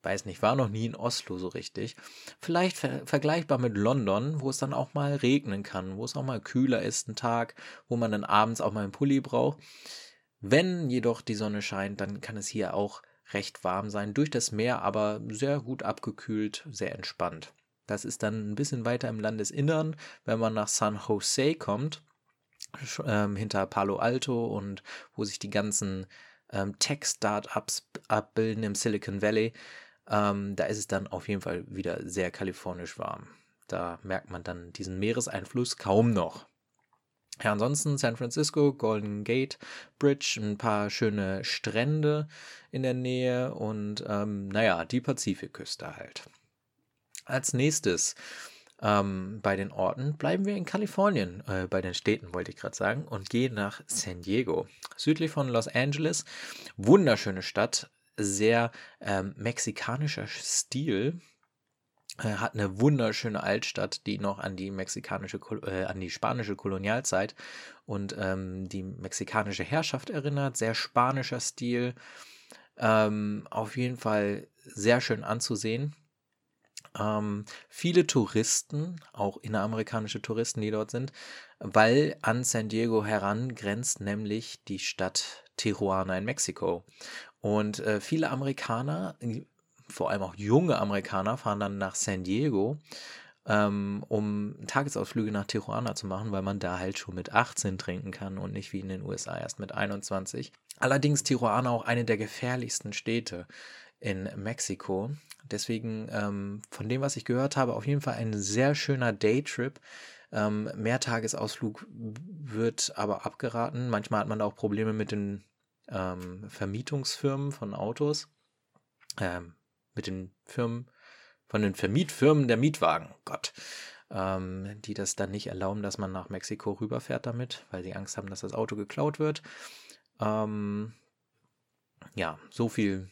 weiß nicht, war noch nie in Oslo so richtig. Vielleicht ver vergleichbar mit London, wo es dann auch mal regnen kann, wo es auch mal kühler ist, ein Tag, wo man dann abends auch mal einen Pulli braucht. Wenn jedoch die Sonne scheint, dann kann es hier auch recht warm sein, durch das Meer aber sehr gut abgekühlt, sehr entspannt. Das ist dann ein bisschen weiter im Landesinnern, wenn man nach San Jose kommt, ähm, hinter Palo Alto und wo sich die ganzen ähm, Tech-Startups abbilden im Silicon Valley. Ähm, da ist es dann auf jeden Fall wieder sehr kalifornisch warm. Da merkt man dann diesen Meereseinfluss kaum noch. Ja, ansonsten San Francisco, Golden Gate Bridge, ein paar schöne Strände in der Nähe und ähm, naja, die Pazifikküste halt. Als nächstes ähm, bei den Orten bleiben wir in Kalifornien, äh, bei den Städten wollte ich gerade sagen, und gehen nach San Diego, südlich von Los Angeles. Wunderschöne Stadt, sehr ähm, mexikanischer Stil, hat eine wunderschöne Altstadt, die noch an die mexikanische, äh, an die spanische Kolonialzeit und ähm, die mexikanische Herrschaft erinnert. Sehr spanischer Stil. Ähm, auf jeden Fall sehr schön anzusehen. Ähm, viele Touristen, auch inneramerikanische Touristen, die dort sind, weil an San Diego heran grenzt nämlich die Stadt Tijuana in Mexiko. Und äh, viele Amerikaner, vor allem auch junge Amerikaner, fahren dann nach San Diego, ähm, um Tagesausflüge nach Tijuana zu machen, weil man da halt schon mit 18 trinken kann und nicht wie in den USA erst mit 21. Allerdings Tijuana auch eine der gefährlichsten Städte in Mexiko. Deswegen, ähm, von dem, was ich gehört habe, auf jeden Fall ein sehr schöner Daytrip. Ähm, Mehrtagesausflug wird aber abgeraten. Manchmal hat man auch Probleme mit den ähm, Vermietungsfirmen von Autos. Ähm, mit den Firmen, von den Vermietfirmen der Mietwagen. Gott. Ähm, die das dann nicht erlauben, dass man nach Mexiko rüberfährt damit, weil sie Angst haben, dass das Auto geklaut wird. Ähm, ja, so viel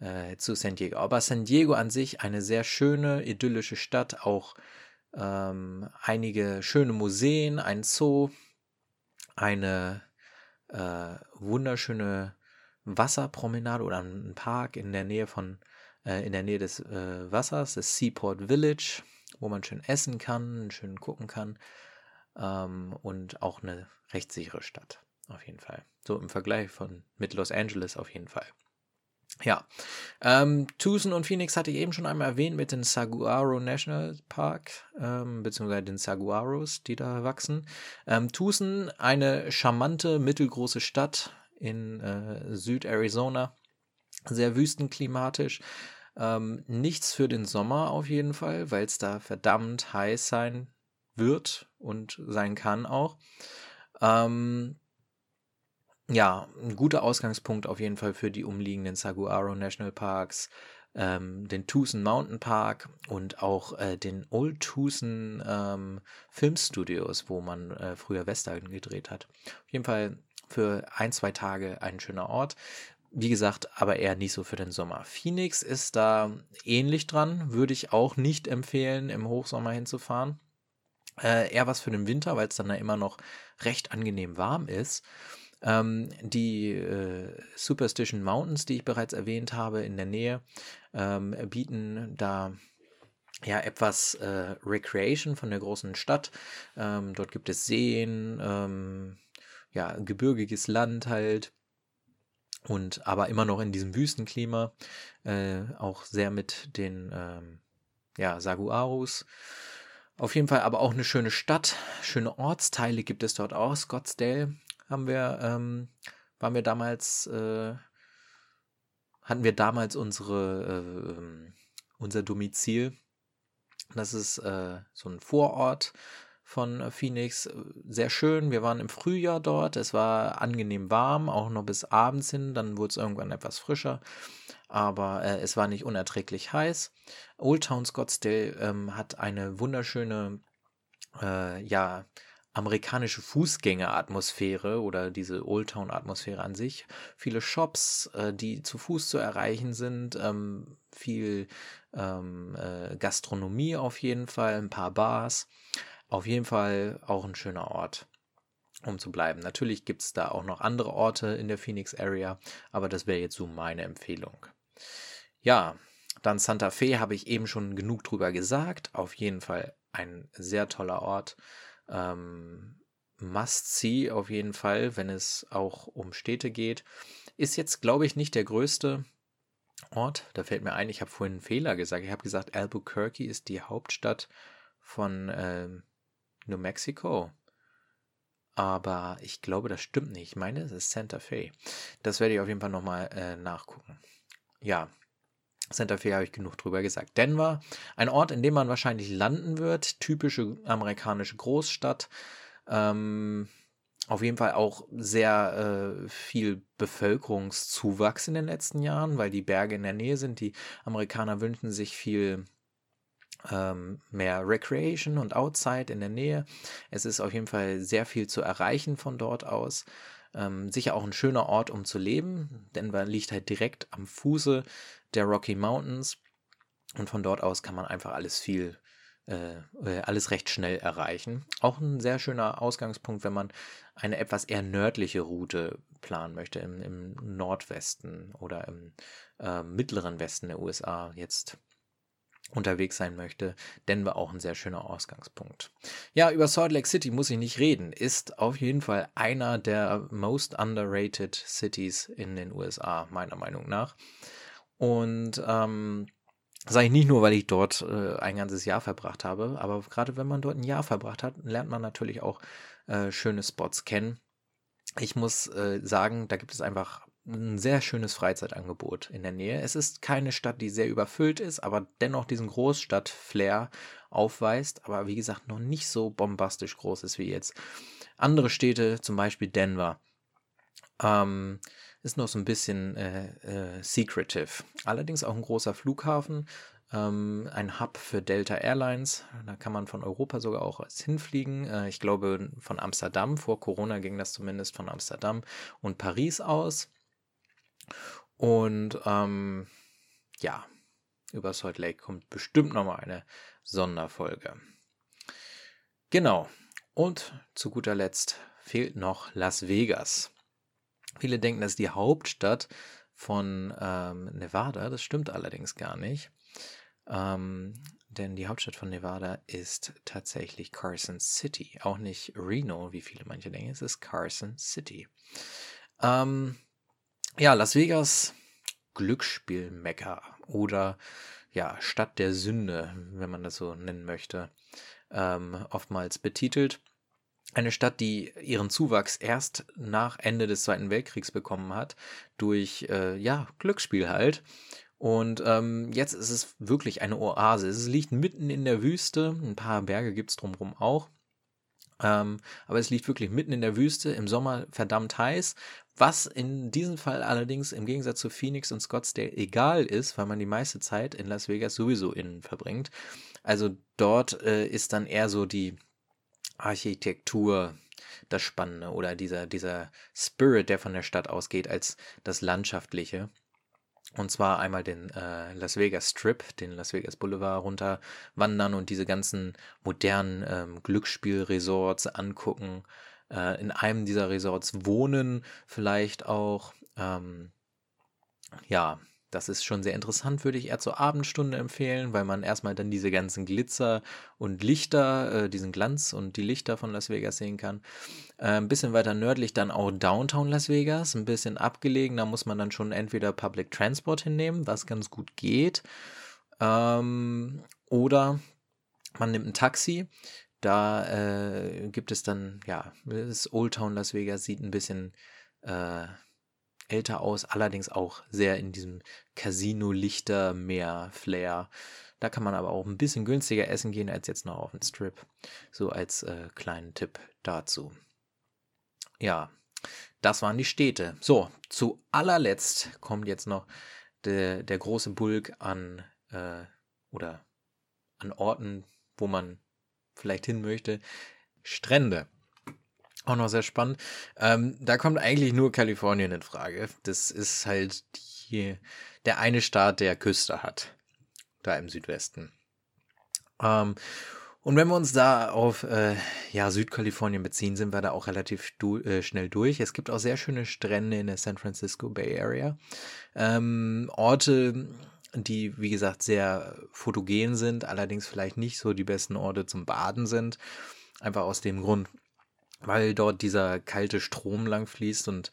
äh, zu San Diego. Aber San Diego an sich eine sehr schöne, idyllische Stadt, auch ähm, einige schöne Museen, ein Zoo, eine äh, wunderschöne Wasserpromenade oder ein Park in der Nähe von äh, in der Nähe des äh, Wassers, das Seaport Village, wo man schön essen kann, schön gucken kann ähm, und auch eine recht sichere Stadt auf jeden Fall. So im Vergleich von mit Los Angeles auf jeden Fall. Ja, ähm, Tucson und Phoenix hatte ich eben schon einmal erwähnt mit dem Saguaro National Park, ähm, beziehungsweise den Saguaros, die da wachsen. Ähm, Tucson, eine charmante, mittelgroße Stadt in äh, Süd-Arizona, sehr wüstenklimatisch. Ähm, nichts für den Sommer auf jeden Fall, weil es da verdammt heiß sein wird und sein kann auch. Ähm, ja, ein guter Ausgangspunkt auf jeden Fall für die umliegenden Saguaro National Parks, ähm, den Tucson Mountain Park und auch äh, den Old Tucson ähm, Filmstudios, wo man äh, früher Western gedreht hat. Auf jeden Fall für ein, zwei Tage ein schöner Ort. Wie gesagt, aber eher nicht so für den Sommer. Phoenix ist da ähnlich dran, würde ich auch nicht empfehlen, im Hochsommer hinzufahren. Äh, eher was für den Winter, weil es dann da immer noch recht angenehm warm ist. Ähm, die äh, Superstition Mountains, die ich bereits erwähnt habe, in der Nähe, ähm, bieten da ja etwas äh, Recreation von der großen Stadt. Ähm, dort gibt es Seen, ähm, ja, gebirgiges Land halt. Und aber immer noch in diesem Wüstenklima, äh, auch sehr mit den ähm, ja, Saguarus. Auf jeden Fall aber auch eine schöne Stadt, schöne Ortsteile gibt es dort auch. Scottsdale haben wir, ähm, waren wir damals, äh, hatten wir damals unsere, äh, ähm, unser Domizil. Das ist äh, so ein Vorort von Phoenix. Sehr schön. Wir waren im Frühjahr dort. Es war angenehm warm, auch noch bis abends hin. Dann wurde es irgendwann etwas frischer. Aber äh, es war nicht unerträglich heiß. Old Town Scottsdale ähm, hat eine wunderschöne, äh, ja, amerikanische Fußgängeratmosphäre oder diese Old Town Atmosphäre an sich. Viele Shops, äh, die zu Fuß zu erreichen sind, ähm, viel ähm, äh, Gastronomie auf jeden Fall, ein paar Bars. Auf jeden Fall auch ein schöner Ort, um zu bleiben. Natürlich gibt es da auch noch andere Orte in der Phoenix Area, aber das wäre jetzt so meine Empfehlung. Ja, dann Santa Fe habe ich eben schon genug drüber gesagt. Auf jeden Fall ein sehr toller Ort ähm, Must-See auf jeden Fall, wenn es auch um Städte geht. Ist jetzt, glaube ich, nicht der größte Ort. Da fällt mir ein, ich habe vorhin einen Fehler gesagt. Ich habe gesagt, Albuquerque ist die Hauptstadt von ähm, New Mexico. Aber ich glaube, das stimmt nicht. Ich meine, es ist Santa Fe. Das werde ich auf jeden Fall nochmal äh, nachgucken. Ja, Santa Fe habe ich genug drüber gesagt. Denver, ein Ort, in dem man wahrscheinlich landen wird, typische amerikanische Großstadt. Ähm, auf jeden Fall auch sehr äh, viel Bevölkerungszuwachs in den letzten Jahren, weil die Berge in der Nähe sind. Die Amerikaner wünschen sich viel ähm, mehr Recreation und Outside in der Nähe. Es ist auf jeden Fall sehr viel zu erreichen von dort aus. Ähm, sicher auch ein schöner Ort, um zu leben. Denver liegt halt direkt am Fuße der Rocky Mountains und von dort aus kann man einfach alles viel, äh, äh, alles recht schnell erreichen. Auch ein sehr schöner Ausgangspunkt, wenn man eine etwas eher nördliche Route planen möchte, im, im Nordwesten oder im äh, mittleren Westen der USA. Jetzt unterwegs sein möchte, Denver auch ein sehr schöner Ausgangspunkt. Ja, über Salt Lake City muss ich nicht reden, ist auf jeden Fall einer der most underrated cities in den USA, meiner Meinung nach. Und ähm, sage ich nicht nur, weil ich dort äh, ein ganzes Jahr verbracht habe, aber gerade wenn man dort ein Jahr verbracht hat, lernt man natürlich auch äh, schöne Spots kennen. Ich muss äh, sagen, da gibt es einfach ein sehr schönes Freizeitangebot in der Nähe. Es ist keine Stadt, die sehr überfüllt ist, aber dennoch diesen Großstadt-Flair aufweist, aber wie gesagt noch nicht so bombastisch groß ist wie jetzt andere Städte, zum Beispiel Denver. Ähm, ist noch so ein bisschen äh, äh, secretive. Allerdings auch ein großer Flughafen, ähm, ein Hub für Delta Airlines. Da kann man von Europa sogar auch hinfliegen. Äh, ich glaube von Amsterdam. Vor Corona ging das zumindest von Amsterdam und Paris aus. Und ähm, ja, über Salt Lake kommt bestimmt nochmal eine Sonderfolge. Genau. Und zu guter Letzt fehlt noch Las Vegas. Viele denken, das ist die Hauptstadt von ähm, Nevada. Das stimmt allerdings gar nicht. Ähm, denn die Hauptstadt von Nevada ist tatsächlich Carson City. Auch nicht Reno, wie viele manche denken. Es ist Carson City. Ähm, ja, Las Vegas, Glücksspielmecker oder ja, Stadt der Sünde, wenn man das so nennen möchte, ähm, oftmals betitelt. Eine Stadt, die ihren Zuwachs erst nach Ende des Zweiten Weltkriegs bekommen hat, durch äh, ja, Glücksspiel halt. Und ähm, jetzt ist es wirklich eine Oase. Es liegt mitten in der Wüste, ein paar Berge gibt es drumherum auch. Ähm, aber es liegt wirklich mitten in der Wüste, im Sommer verdammt heiß, was in diesem Fall allerdings im Gegensatz zu Phoenix und Scottsdale egal ist, weil man die meiste Zeit in Las Vegas sowieso innen verbringt. Also dort äh, ist dann eher so die Architektur das Spannende oder dieser, dieser Spirit, der von der Stadt ausgeht, als das Landschaftliche. Und zwar einmal den äh, Las Vegas Strip, den Las Vegas Boulevard runter wandern und diese ganzen modernen ähm, Glücksspielresorts angucken. Äh, in einem dieser Resorts wohnen, vielleicht auch. Ähm, ja, das ist schon sehr interessant, würde ich eher zur Abendstunde empfehlen, weil man erstmal dann diese ganzen Glitzer und Lichter, äh, diesen Glanz und die Lichter von Las Vegas sehen kann. Äh, ein bisschen weiter nördlich dann auch Downtown Las Vegas, ein bisschen abgelegen, da muss man dann schon entweder Public Transport hinnehmen, was ganz gut geht, ähm, oder man nimmt ein Taxi. Da äh, gibt es dann, ja, das Old Town Las Vegas sieht ein bisschen äh, älter aus, allerdings auch sehr in diesem Casino-Lichter, mehr Flair. Da kann man aber auch ein bisschen günstiger essen gehen als jetzt noch auf dem Strip. So als äh, kleinen Tipp dazu. Ja, das waren die Städte. So, zu allerletzt kommt jetzt noch de, der große Bulk an äh, oder an Orten, wo man vielleicht hin möchte. Strände. Auch noch sehr spannend. Ähm, da kommt eigentlich nur Kalifornien in Frage. Das ist halt die, der eine Staat, der Küste hat. Da im Südwesten. Ähm, und wenn wir uns da auf äh, ja, Südkalifornien beziehen, sind wir da auch relativ du äh, schnell durch. Es gibt auch sehr schöne Strände in der San Francisco Bay Area. Ähm, Orte, die, wie gesagt, sehr fotogen sind, allerdings vielleicht nicht so die besten Orte zum Baden sind. Einfach aus dem Grund, weil dort dieser kalte Strom lang fließt und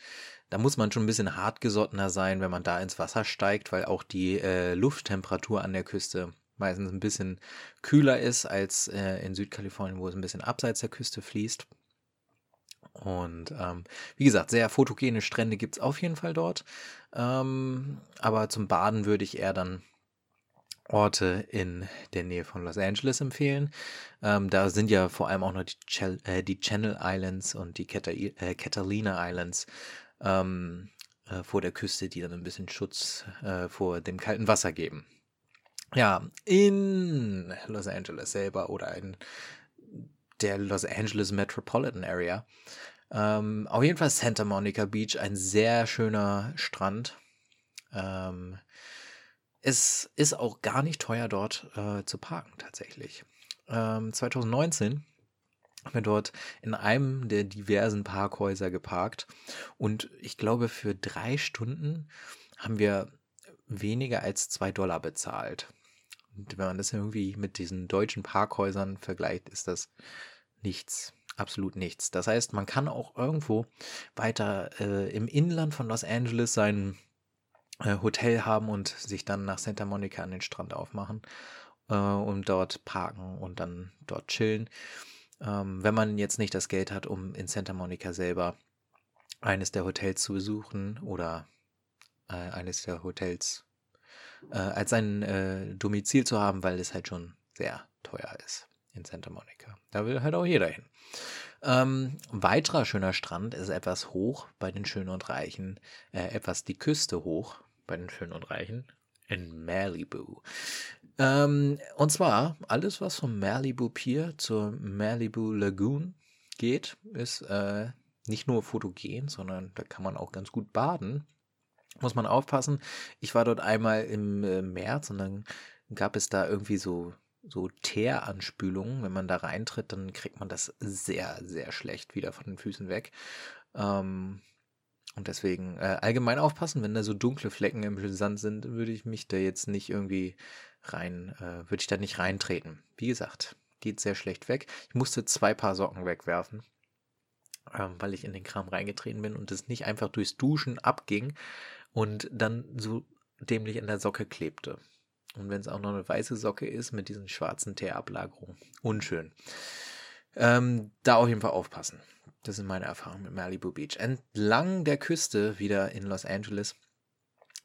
da muss man schon ein bisschen hartgesottener sein, wenn man da ins Wasser steigt, weil auch die äh, Lufttemperatur an der Küste meistens ein bisschen kühler ist als äh, in Südkalifornien, wo es ein bisschen abseits der Küste fließt. Und ähm, wie gesagt, sehr fotogene Strände gibt es auf jeden Fall dort. Ähm, aber zum Baden würde ich eher dann Orte in der Nähe von Los Angeles empfehlen. Ähm, da sind ja vor allem auch noch die, Chel äh, die Channel Islands und die Cata äh, Catalina Islands ähm, äh, vor der Küste, die dann ein bisschen Schutz äh, vor dem kalten Wasser geben. Ja, in Los Angeles selber oder in der Los Angeles Metropolitan Area. Ähm, auf jeden Fall Santa Monica Beach, ein sehr schöner Strand. Ähm, es ist auch gar nicht teuer dort äh, zu parken tatsächlich. Ähm, 2019 haben wir dort in einem der diversen Parkhäuser geparkt und ich glaube für drei Stunden haben wir weniger als zwei Dollar bezahlt. Und wenn man das irgendwie mit diesen deutschen Parkhäusern vergleicht, ist das nichts, absolut nichts. Das heißt, man kann auch irgendwo weiter äh, im Inland von Los Angeles sein äh, Hotel haben und sich dann nach Santa Monica an den Strand aufmachen äh, und dort parken und dann dort chillen. Ähm, wenn man jetzt nicht das Geld hat, um in Santa Monica selber eines der Hotels zu besuchen oder äh, eines der Hotels äh, als sein äh, Domizil zu haben, weil es halt schon sehr teuer ist in Santa Monica. Da will halt auch jeder hin. Ähm, weiterer schöner Strand ist etwas hoch bei den Schönen und Reichen, äh, etwas die Küste hoch bei den Schönen und Reichen in Malibu. Ähm, und zwar alles, was vom Malibu Pier zur Malibu Lagoon geht, ist äh, nicht nur fotogen, sondern da kann man auch ganz gut baden. Muss man aufpassen. Ich war dort einmal im äh, März und dann gab es da irgendwie so so Teeranspülungen. Wenn man da reintritt, dann kriegt man das sehr, sehr schlecht wieder von den Füßen weg. Ähm, und deswegen äh, allgemein aufpassen, wenn da so dunkle Flecken im Sand sind, würde ich mich da jetzt nicht irgendwie rein, äh, würde ich da nicht reintreten. Wie gesagt, geht sehr schlecht weg. Ich musste zwei Paar Socken wegwerfen, ähm, weil ich in den Kram reingetreten bin und es nicht einfach durchs Duschen abging und dann so dämlich in der Socke klebte. Und wenn es auch noch eine weiße Socke ist mit diesen schwarzen Teerablagerungen. Unschön. Ähm, da auf jeden Fall aufpassen. Das sind meine Erfahrungen mit Malibu Beach. Entlang der Küste, wieder in Los Angeles,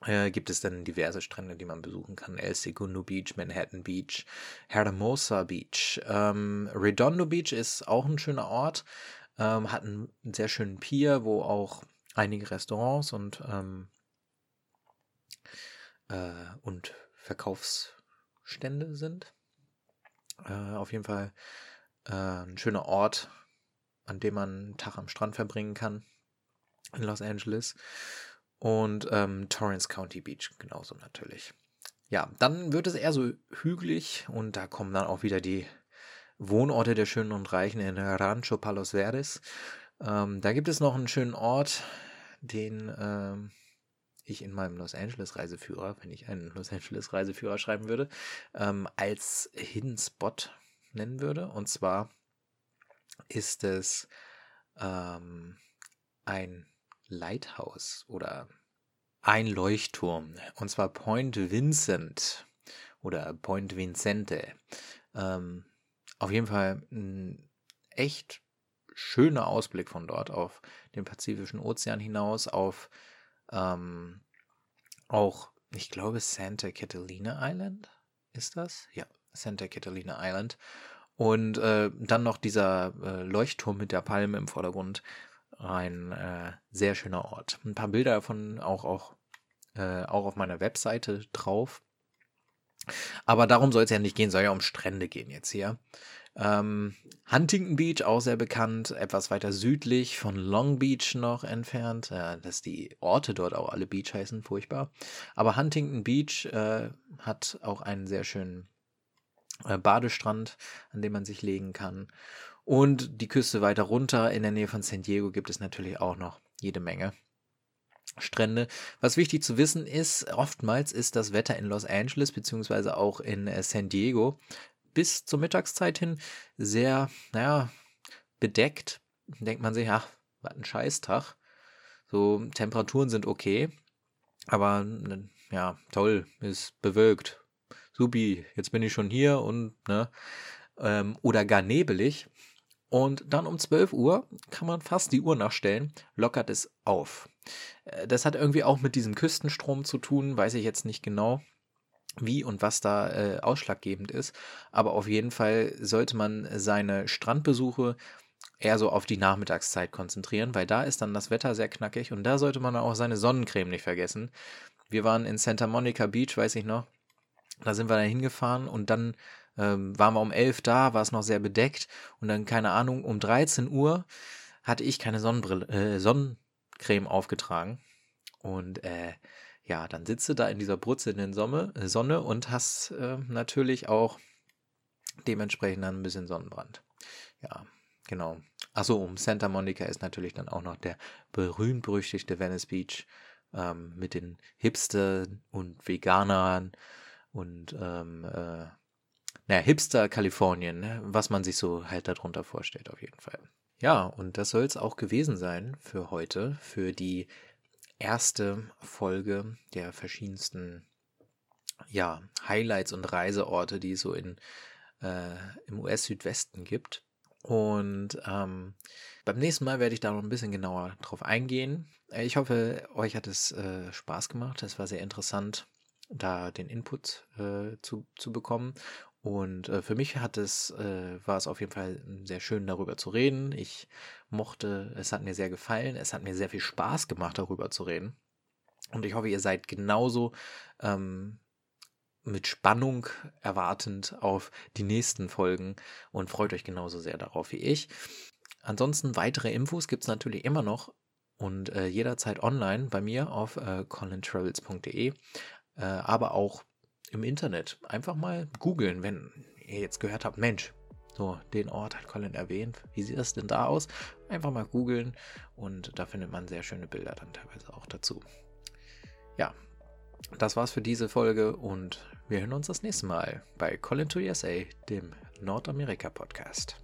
äh, gibt es dann diverse Strände, die man besuchen kann. El Segundo Beach, Manhattan Beach, Hermosa Beach. Ähm, Redondo Beach ist auch ein schöner Ort. Ähm, hat einen sehr schönen Pier, wo auch einige Restaurants und, ähm, äh, und Verkaufsstände sind. Äh, auf jeden Fall äh, ein schöner Ort, an dem man einen Tag am Strand verbringen kann in Los Angeles. Und ähm, Torrance County Beach genauso natürlich. Ja, dann wird es eher so hügelig und da kommen dann auch wieder die Wohnorte der Schönen und Reichen in Rancho Palos Verdes. Ähm, da gibt es noch einen schönen Ort, den ähm, ich in meinem Los Angeles Reiseführer, wenn ich einen Los Angeles Reiseführer schreiben würde, ähm, als Hidden Spot nennen würde. Und zwar ist es ähm, ein Lighthouse oder ein Leuchtturm. Und zwar Point Vincent oder Point Vincente. Ähm, auf jeden Fall ein echt schöner Ausblick von dort auf den Pazifischen Ozean hinaus, auf ähm, auch, ich glaube, Santa Catalina Island ist das? Ja, Santa Catalina Island. Und äh, dann noch dieser äh, Leuchtturm mit der Palme im Vordergrund. Ein äh, sehr schöner Ort. Ein paar Bilder davon auch, auch, äh, auch auf meiner Webseite drauf. Aber darum soll es ja nicht gehen, soll ja um Strände gehen jetzt hier. Ähm, Huntington Beach, auch sehr bekannt, etwas weiter südlich von Long Beach noch entfernt. Ja, dass die Orte dort auch alle Beach heißen, furchtbar. Aber Huntington Beach äh, hat auch einen sehr schönen äh, Badestrand, an dem man sich legen kann. Und die Küste weiter runter in der Nähe von San Diego gibt es natürlich auch noch jede Menge. Strände. Was wichtig zu wissen ist, oftmals ist das Wetter in Los Angeles beziehungsweise auch in äh, San Diego bis zur Mittagszeit hin sehr, naja, bedeckt. Denkt man sich, ach, was ein Scheißtag. So, Temperaturen sind okay. Aber, ja, toll, ist bewölkt. Supi, jetzt bin ich schon hier und, ne, ähm, oder gar nebelig. Und dann um 12 Uhr kann man fast die Uhr nachstellen, lockert es auf. Äh, das hat irgendwie auch mit diesem Küstenstrom zu tun, weiß ich jetzt nicht genau. wie und was da äh, ausschlaggebend ist. Aber auf jeden Fall sollte man seine Strandbesuche eher so auf die Nachmittagszeit konzentrieren, weil da ist dann das Wetter sehr knackig und da sollte man auch seine Sonnencreme nicht vergessen. Wir waren in Santa Monica Beach, weiß ich noch. Da sind wir dann hingefahren und dann ähm, waren wir um 11 da, war es noch sehr bedeckt und dann, keine Ahnung, um 13 Uhr hatte ich keine Sonnenbrille, äh, Sonnencreme aufgetragen. Und äh, ja, dann sitzt du da in dieser brutzelnden Sonne, äh, Sonne und hast äh, natürlich auch dementsprechend dann ein bisschen Sonnenbrand. Ja, genau. Achso, um Santa Monica ist natürlich dann auch noch der berühmt-berüchtigte Venice Beach ähm, mit den Hipster und Veganern und ähm, äh, naja, Hipster Kalifornien, ne? was man sich so halt darunter vorstellt, auf jeden Fall. Ja, und das soll es auch gewesen sein für heute, für die erste Folge der verschiedensten ja, Highlights und Reiseorte, die es so in, äh, im US-Südwesten gibt. Und ähm, beim nächsten Mal werde ich da noch ein bisschen genauer drauf eingehen. Ich hoffe, euch hat es äh, Spaß gemacht. Es war sehr interessant, da den Input äh, zu, zu bekommen. Und äh, für mich hat es, äh, war es auf jeden Fall sehr schön, darüber zu reden. Ich mochte, es hat mir sehr gefallen, es hat mir sehr viel Spaß gemacht, darüber zu reden. Und ich hoffe, ihr seid genauso ähm, mit Spannung erwartend auf die nächsten Folgen und freut euch genauso sehr darauf wie ich. Ansonsten weitere Infos gibt es natürlich immer noch und äh, jederzeit online bei mir auf äh, colintravels.de, äh, aber auch im Internet. Einfach mal googeln, wenn ihr jetzt gehört habt, Mensch, so, den Ort hat Colin erwähnt. Wie sieht das denn da aus? Einfach mal googeln und da findet man sehr schöne Bilder dann teilweise auch dazu. Ja, das war's für diese Folge und wir hören uns das nächste Mal bei Colin to USA, dem Nordamerika-Podcast.